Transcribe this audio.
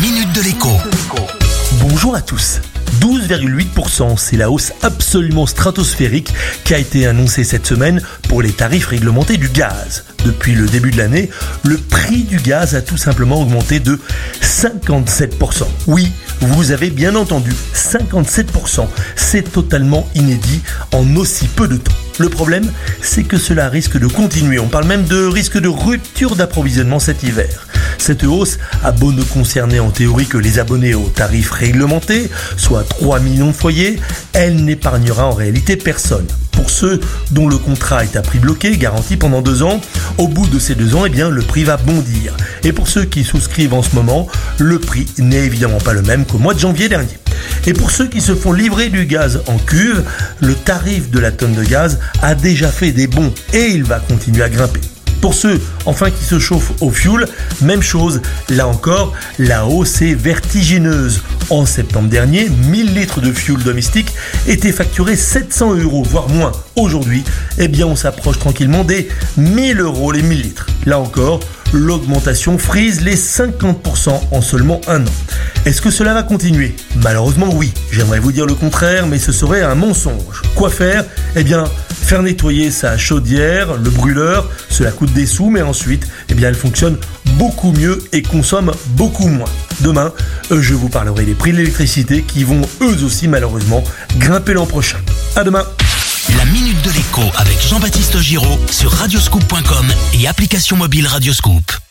minute de l'écho. Bonjour à tous. 12,8%, c'est la hausse absolument stratosphérique qui a été annoncée cette semaine pour les tarifs réglementés du gaz. Depuis le début de l'année, le prix du gaz a tout simplement augmenté de 57%. Oui, vous avez bien entendu, 57%. C'est totalement inédit en aussi peu de temps. Le problème, c'est que cela risque de continuer. On parle même de risque de rupture d'approvisionnement cet hiver. Cette hausse a beau ne concerner en théorie que les abonnés aux tarifs réglementés, soit 3 millions de foyers, elle n'épargnera en réalité personne. Pour ceux dont le contrat est à prix bloqué, garanti pendant deux ans, au bout de ces deux ans, eh bien, le prix va bondir. Et pour ceux qui souscrivent en ce moment, le prix n'est évidemment pas le même qu'au mois de janvier dernier. Et pour ceux qui se font livrer du gaz en cuve, le tarif de la tonne de gaz a déjà fait des bons et il va continuer à grimper. Pour ceux, enfin, qui se chauffent au fioul, même chose. Là encore, la hausse est vertigineuse. En septembre dernier, 1000 litres de fioul domestique étaient facturés 700 euros, voire moins. Aujourd'hui, eh bien, on s'approche tranquillement des 1000 euros les 1000 litres. Là encore, l'augmentation frise les 50% en seulement un an. Est-ce que cela va continuer? Malheureusement oui. J'aimerais vous dire le contraire, mais ce serait un mensonge. Quoi faire? Eh bien, faire nettoyer sa chaudière, le brûleur, cela coûte des sous, mais ensuite, eh bien, elle fonctionne beaucoup mieux et consomme beaucoup moins. Demain, euh, je vous parlerai des prix de l'électricité qui vont eux aussi malheureusement grimper l'an prochain. À demain La minute de l'écho avec Jean-Baptiste Giraud sur radioscoop.com et application mobile Radioscoop.